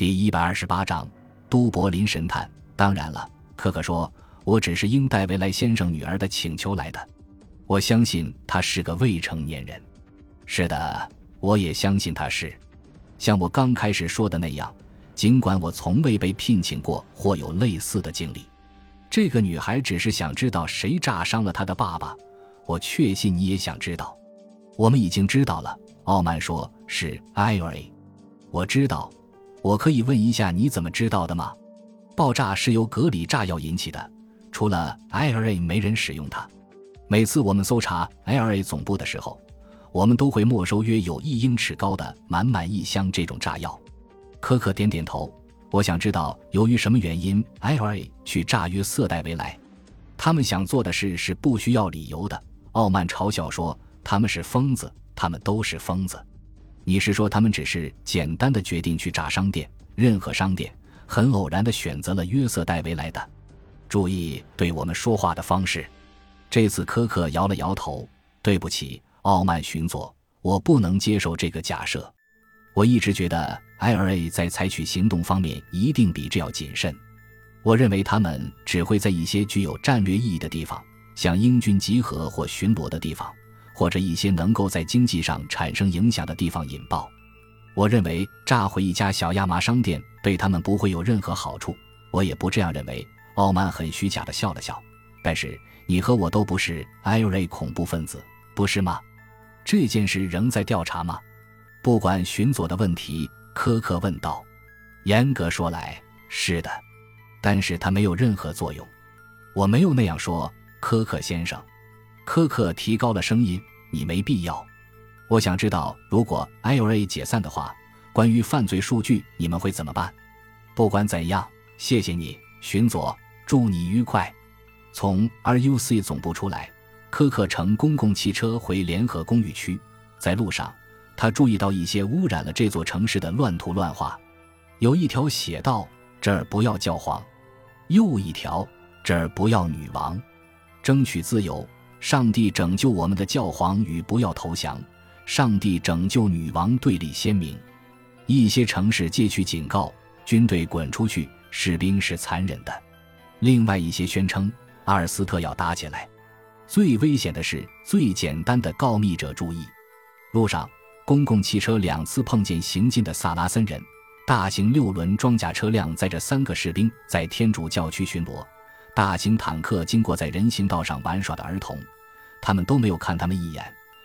第一百二十八章，都柏林神探。当然了，可可说，我只是应戴维莱先生女儿的请求来的。我相信他是个未成年人。是的，我也相信他是。像我刚开始说的那样，尽管我从未被聘请过或有类似的经历，这个女孩只是想知道谁炸伤了她的爸爸。我确信你也想知道。我们已经知道了。傲慢说：“是 IRA。”我知道。我可以问一下你怎么知道的吗？爆炸是由格里炸药引起的，除了 IRA 没人使用它。每次我们搜查 IRA 总部的时候，我们都会没收约有一英尺高的满满一箱这种炸药。科克点点头。我想知道由于什么原因 IRA 去炸约瑟戴维莱。他们想做的事是不需要理由的。傲慢嘲笑说：“他们是疯子，他们都是疯子。”你是说他们只是简单的决定去炸商店？任何商店很偶然的选择了约瑟戴维莱的。注意对我们说话的方式。这次科克摇了摇头。对不起，傲慢巡佐，我不能接受这个假设。我一直觉得 IRA 在采取行动方面一定比这要谨慎。我认为他们只会在一些具有战略意义的地方，像英军集合或巡逻的地方。或者一些能够在经济上产生影响的地方引爆。我认为炸毁一家小亚麻商店对他们不会有任何好处。我也不这样认为。傲慢很虚假的笑了笑。但是你和我都不是 IRA 恐怖分子，不是吗？这件事仍在调查吗？不管巡佐的问题，科克问道。严格说来，是的。但是他没有任何作用。我没有那样说，科克先生。科克提高了声音。你没必要。我想知道，如果 IRA 解散的话，关于犯罪数据你们会怎么办？不管怎样，谢谢你，巡佐，祝你愉快。从 RUC 总部出来，科克乘公共汽车回联合公寓区。在路上，他注意到一些污染了这座城市的乱涂乱画。有一条写道：“这儿不要教皇。”又一条：“这儿不要女王。”争取自由。上帝拯救我们的教皇与不要投降。上帝拯救女王对立鲜明。一些城市借去警告，军队滚出去，士兵是残忍的。另外一些宣称阿尔斯特要打起来。最危险的是最简单的告密者注意。路上，公共汽车两次碰见行进的萨拉森人。大型六轮装甲车辆载着三个士兵在天主教区巡逻。大型坦克经过在人行道上玩耍的儿童，他们都没有看他们一眼。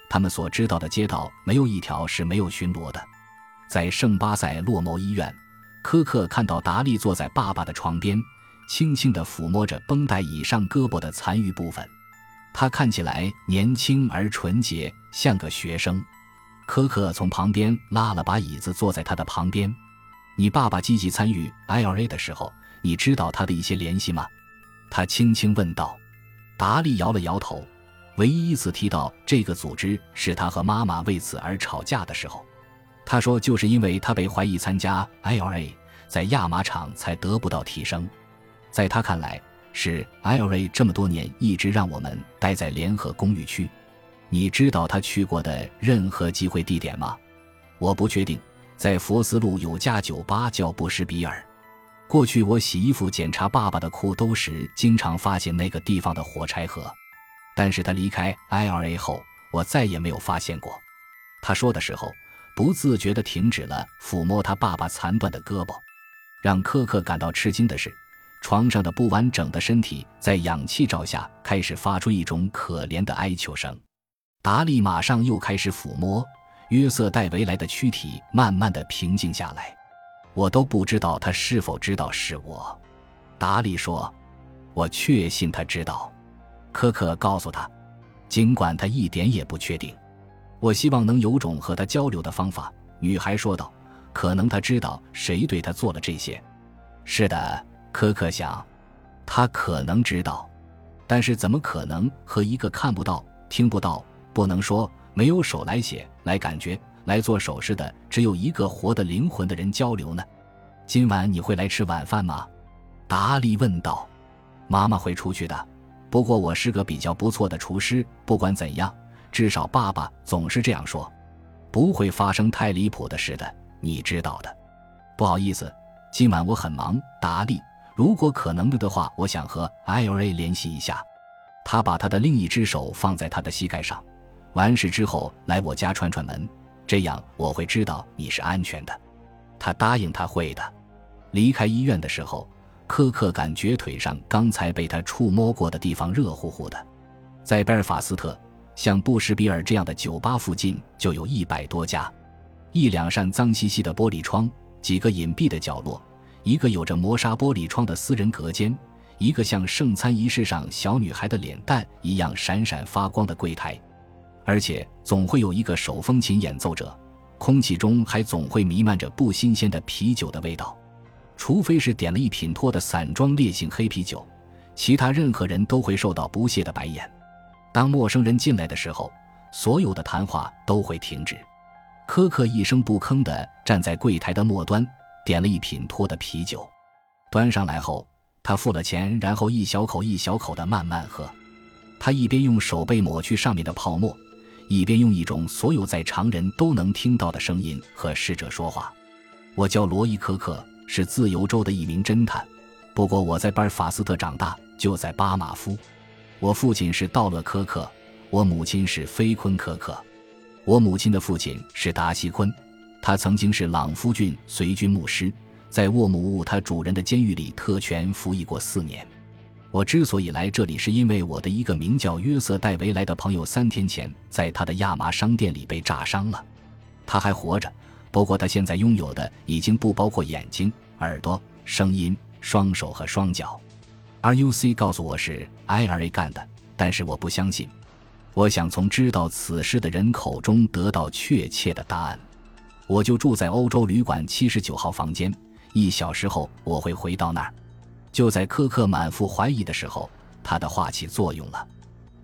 他们所知道的街道没有一条是没有巡逻的。在圣巴塞洛莫医院，科克看到达利坐在爸爸的床边，轻轻地抚摸着绷带以上胳膊的残余部分。他看起来年轻而纯洁，像个学生。科克从旁边拉了把椅子坐在他的旁边。你爸爸积极参与 IRA 的时候，你知道他的一些联系吗？他轻轻问道，达利摇了摇头。唯一一次提到这个组织是他和妈妈为此而吵架的时候。他说，就是因为他被怀疑参加 IRA，在亚麻厂才得不到提升。在他看来，是 IRA 这么多年一直让我们待在联合公寓区。你知道他去过的任何集会地点吗？我不确定。在佛斯路有家酒吧叫布什比尔。过去我洗衣服、检查爸爸的裤兜时，经常发现那个地方的火柴盒。但是他离开 IRA 后，我再也没有发现过。他说的时候，不自觉地停止了抚摸他爸爸残断的胳膊。让科克感到吃惊的是，床上的不完整的身体在氧气罩下开始发出一种可怜的哀求声。达利马上又开始抚摸约瑟戴维莱的躯体，慢慢地平静下来。我都不知道他是否知道是我，达利说：“我确信他知道。”科克告诉他：“尽管他一点也不确定，我希望能有种和他交流的方法。”女孩说道：“可能他知道谁对他做了这些。”是的，科克想，他可能知道，但是怎么可能和一个看不到、听不到、不能说、没有手来写、来感觉？来做手势的只有一个活的灵魂的人交流呢。今晚你会来吃晚饭吗？达利问道。妈妈会出去的，不过我是个比较不错的厨师。不管怎样，至少爸爸总是这样说。不会发生太离谱的事的，你知道的。不好意思，今晚我很忙，达利。如果可能的话，我想和 IRA 联系一下。他把他的另一只手放在他的膝盖上。完事之后来我家串串门，这样我会知道你是安全的。他答应他会的。离开医院的时候，科克感觉腿上刚才被他触摸过的地方热乎乎的。在贝尔法斯特，像布什比尔这样的酒吧附近就有一百多家，一两扇脏兮兮的玻璃窗，几个隐蔽的角落，一个有着磨砂玻璃窗的私人隔间，一个像圣餐仪式上小女孩的脸蛋一样闪闪发光的柜台，而且总会有一个手风琴演奏者。空气中还总会弥漫着不新鲜的啤酒的味道，除非是点了一品托的散装烈性黑啤酒，其他任何人都会受到不屑的白眼。当陌生人进来的时候，所有的谈话都会停止。科克一声不吭地站在柜台的末端，点了一品托的啤酒，端上来后，他付了钱，然后一小口一小口地慢慢喝。他一边用手背抹去上面的泡沫。一边用一种所有在常人都能听到的声音和侍者说话。我叫罗伊·科克，是自由州的一名侦探。不过我在巴尔法斯特长大，就在巴马夫。我父亲是道勒·科克，我母亲是菲昆·科克。我母亲的父亲是达西昆，他曾经是朗夫郡随军牧师，在沃姆乌他主人的监狱里特权服役过四年。我之所以来这里，是因为我的一个名叫约瑟·戴维莱的朋友三天前在他的亚麻商店里被炸伤了。他还活着，不过他现在拥有的已经不包括眼睛、耳朵、声音、双手和双脚。RUC 告诉我是 IRA 干的，但是我不相信。我想从知道此事的人口中得到确切的答案。我就住在欧洲旅馆七十九号房间，一小时后我会回到那儿。就在科克满腹怀疑的时候，他的话起作用了。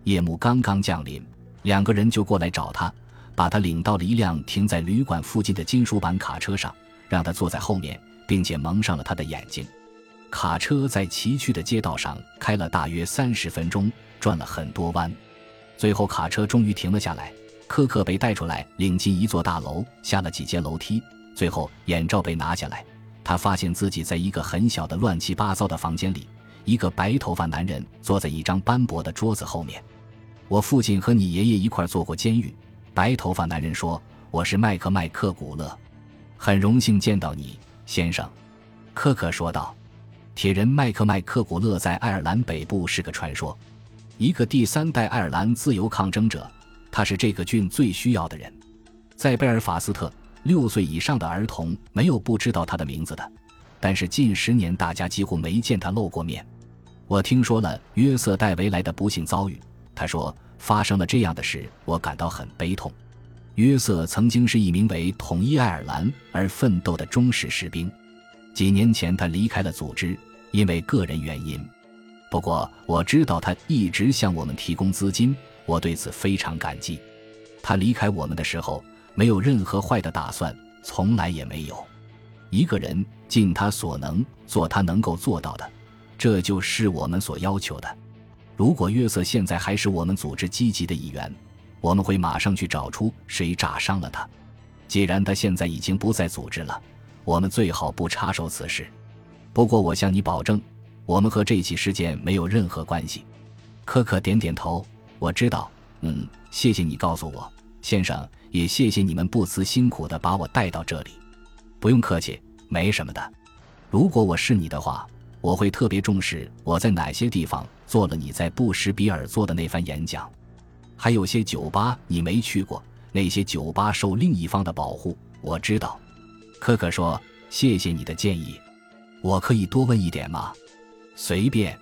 夜幕刚刚降临，两个人就过来找他，把他领到了一辆停在旅馆附近的金属板卡车上，让他坐在后面，并且蒙上了他的眼睛。卡车在崎岖的街道上开了大约三十分钟，转了很多弯，最后卡车终于停了下来。科克被带出来，领进一座大楼，下了几阶楼梯，最后眼罩被拿下来。他发现自己在一个很小的、乱七八糟的房间里。一个白头发男人坐在一张斑驳的桌子后面。我父亲和你爷爷一块坐过监狱。白头发男人说：“我是麦克麦克古勒，很荣幸见到你，先生。”科克说道。铁人麦克麦克古勒在爱尔兰北部是个传说，一个第三代爱尔兰自由抗争者。他是这个郡最需要的人。在贝尔法斯特。六岁以上的儿童没有不知道他的名字的，但是近十年大家几乎没见他露过面。我听说了约瑟·戴维莱的不幸遭遇，他说发生了这样的事，我感到很悲痛。约瑟曾经是一名为统一爱尔兰而奋斗的忠实士兵，几年前他离开了组织，因为个人原因。不过我知道他一直向我们提供资金，我对此非常感激。他离开我们的时候。没有任何坏的打算，从来也没有。一个人尽他所能做他能够做到的，这就是我们所要求的。如果约瑟现在还是我们组织积极的一员，我们会马上去找出谁炸伤了他。既然他现在已经不在组织了，我们最好不插手此事。不过我向你保证，我们和这起事件没有任何关系。科克点点头，我知道。嗯，谢谢你告诉我，先生。也谢谢你们不辞辛苦的把我带到这里，不用客气，没什么的。如果我是你的话，我会特别重视我在哪些地方做了你在布什比尔做的那番演讲。还有些酒吧你没去过，那些酒吧受另一方的保护，我知道。可可说：“谢谢你的建议，我可以多问一点吗？”随便。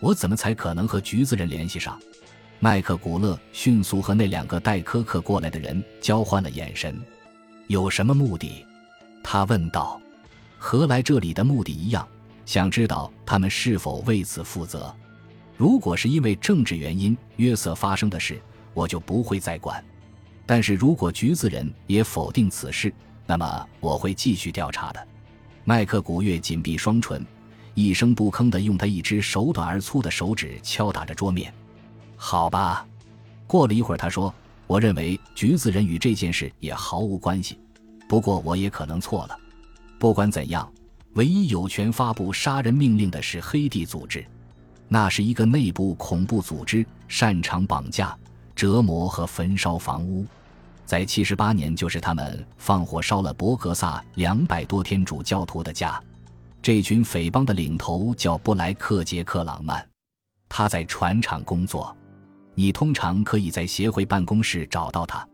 我怎么才可能和橘子人联系上？麦克古勒迅速和那两个带科克过来的人交换了眼神。有什么目的？他问道。和来这里的目的一样，想知道他们是否为此负责。如果是因为政治原因约瑟发生的事，我就不会再管。但是如果橘子人也否定此事，那么我会继续调查的。麦克古月紧闭双唇，一声不吭地用他一只手短而粗的手指敲打着桌面。好吧，过了一会儿，他说：“我认为橘子人与这件事也毫无关系，不过我也可能错了。不管怎样，唯一有权发布杀人命令的是黑帝组织，那是一个内部恐怖组织，擅长绑架、折磨和焚烧房屋。在七十八年，就是他们放火烧了博格萨两百多天主教徒的家。这群匪帮的领头叫布莱克杰克朗曼，他在船厂工作。你通常可以在协会办公室找到他。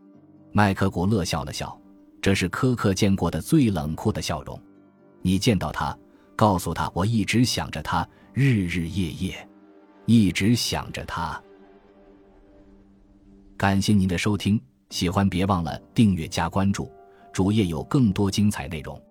麦克古勒笑了笑，这是科克见过的最冷酷的笑容。你见到他，告诉他我一直想着他，日日夜夜，一直想着他。感谢您的收听，喜欢别忘了订阅加关注，主页有更多精彩内容。